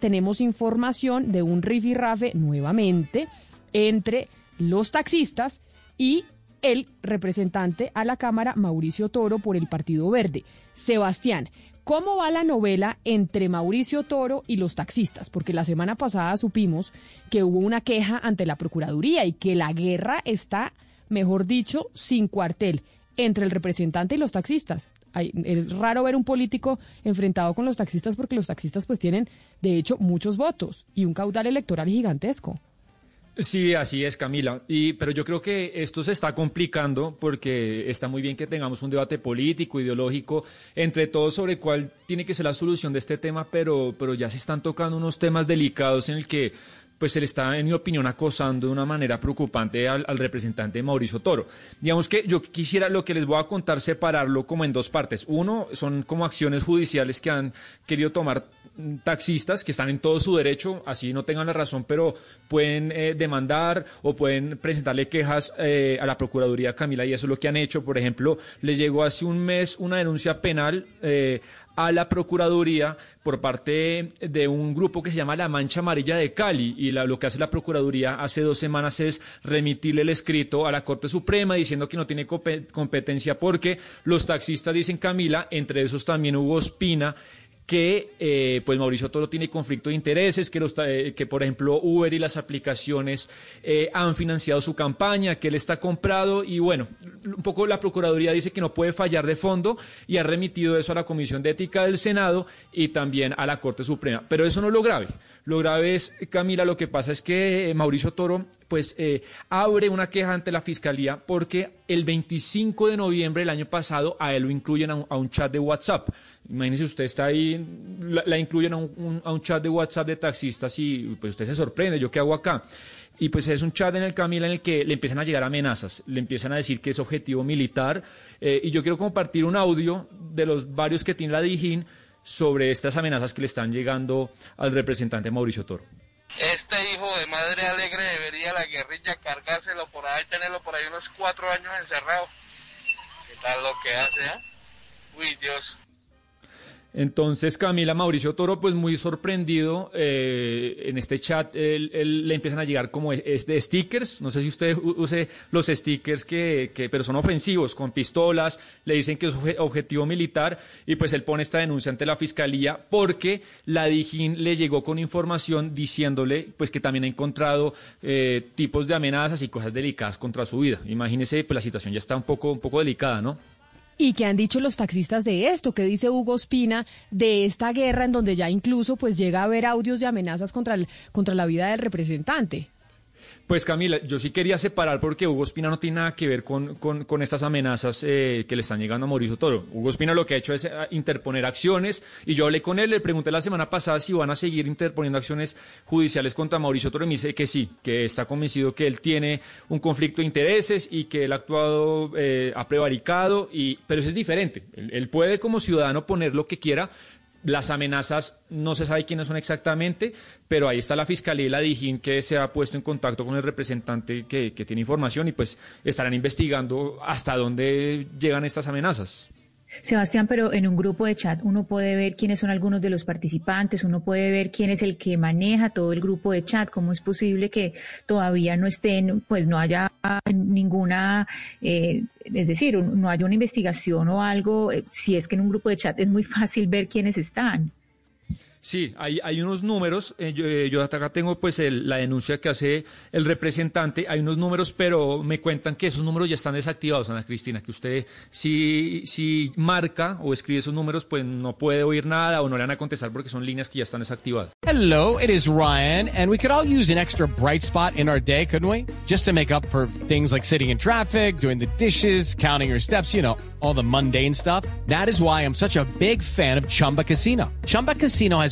Tenemos información de un rifirrafe nuevamente entre los taxistas y el representante a la Cámara, Mauricio Toro, por el Partido Verde. Sebastián, ¿cómo va la novela entre Mauricio Toro y los taxistas? Porque la semana pasada supimos que hubo una queja ante la Procuraduría y que la guerra está, mejor dicho, sin cuartel entre el representante y los taxistas. Es raro ver un político enfrentado con los taxistas porque los taxistas pues tienen, de hecho, muchos votos y un caudal electoral gigantesco. Sí, así es, Camila. Y, pero yo creo que esto se está complicando porque está muy bien que tengamos un debate político, ideológico, entre todos sobre cuál tiene que ser la solución de este tema, pero, pero ya se están tocando unos temas delicados en el que pues se le está, en mi opinión, acosando de una manera preocupante al, representante Mauricio Toro. Digamos que yo quisiera lo que les voy a contar separarlo como en dos partes. Uno, son como acciones judiciales que han querido tomar taxistas que están en todo su derecho, así no tengan la razón, pero pueden eh, demandar o pueden presentarle quejas eh, a la Procuraduría Camila y eso es lo que han hecho. Por ejemplo, les llegó hace un mes una denuncia penal eh, a la Procuraduría por parte de un grupo que se llama La Mancha Amarilla de Cali lo que hace la Procuraduría hace dos semanas es remitirle el escrito a la Corte Suprema diciendo que no tiene competencia porque los taxistas dicen Camila, entre esos también Hugo Espina, que eh, pues Mauricio Toro tiene conflicto de intereses, que, los, eh, que por ejemplo Uber y las aplicaciones eh, han financiado su campaña, que él está comprado y bueno, un poco la Procuraduría dice que no puede fallar de fondo y ha remitido eso a la Comisión de Ética del Senado y también a la Corte Suprema. Pero eso no es lo grave. Lo grave es, Camila, lo que pasa es que Mauricio Toro pues abre una queja ante la Fiscalía porque el 25 de noviembre del año pasado a él lo incluyen a un, a un chat de WhatsApp. Imagínese usted está ahí, la, incluyen a un, a un, chat de WhatsApp de taxistas y pues usted se sorprende, ¿yo qué hago acá? Y pues es un chat en el Camila en el que le empiezan a llegar amenazas, le empiezan a decir que es objetivo militar. Eh, y yo quiero compartir un audio de los varios que tiene la Dijín sobre estas amenazas que le están llegando al representante Mauricio Toro. Este hijo de madre alegre debería la guerrilla cargárselo por ahí, tenerlo por ahí unos cuatro años encerrado. ¿Qué tal lo que hace? Eh? Uy, Dios. Entonces Camila Mauricio Toro, pues muy sorprendido eh, en este chat, él, le empiezan a llegar como es, de stickers, no sé si usted use los stickers que, que, pero son ofensivos, con pistolas, le dicen que es objetivo militar y pues él pone esta denuncia ante la fiscalía porque la Dijín le llegó con información diciéndole pues que también ha encontrado eh, tipos de amenazas y cosas delicadas contra su vida. Imagínese, pues la situación ya está un poco, un poco delicada, ¿no? ¿Y qué han dicho los taxistas de esto? ¿Qué dice Hugo Espina de esta guerra en donde ya incluso pues llega a haber audios de amenazas contra, el, contra la vida del representante? Pues Camila, yo sí quería separar porque Hugo Espina no tiene nada que ver con, con, estas amenazas eh, que le están llegando a Mauricio Toro. Hugo Espina lo que ha hecho es eh, interponer acciones y yo hablé con él, le pregunté la semana pasada si van a seguir interponiendo acciones judiciales contra Mauricio Toro y me dice que sí, que está convencido que él tiene un conflicto de intereses y que él ha actuado, eh, ha prevaricado, y, pero eso es diferente. él puede como ciudadano poner lo que quiera, las amenazas no se sabe quiénes son exactamente, pero ahí está la Fiscalía y la Dijín que se ha puesto en contacto con el representante que, que tiene información y pues estarán investigando hasta dónde llegan estas amenazas. Sebastián, pero en un grupo de chat uno puede ver quiénes son algunos de los participantes, uno puede ver quién es el que maneja todo el grupo de chat, cómo es posible que todavía no estén, pues no haya ninguna, eh, es decir, no haya una investigación o algo, eh, si es que en un grupo de chat es muy fácil ver quiénes están. Sí, hay, hay unos números, eh, eh, yo, acá tengo pues la denuncia que hace el representante, hay unos números, pero me cuentan que esos números ya están desactivados, Ana Cristina, que usted si, si marca o escribe esos números, pues no puede oír nada o no le van a contestar porque son líneas que ya están desactivadas. Hello, it is Ryan, and we could all use an extra bright spot in our day, couldn't we? Just to make up for things like sitting in traffic, doing the dishes, counting your steps, you know, all the mundane stuff. That is why I'm such a big fan of Chumba Casino. Chumba Casino has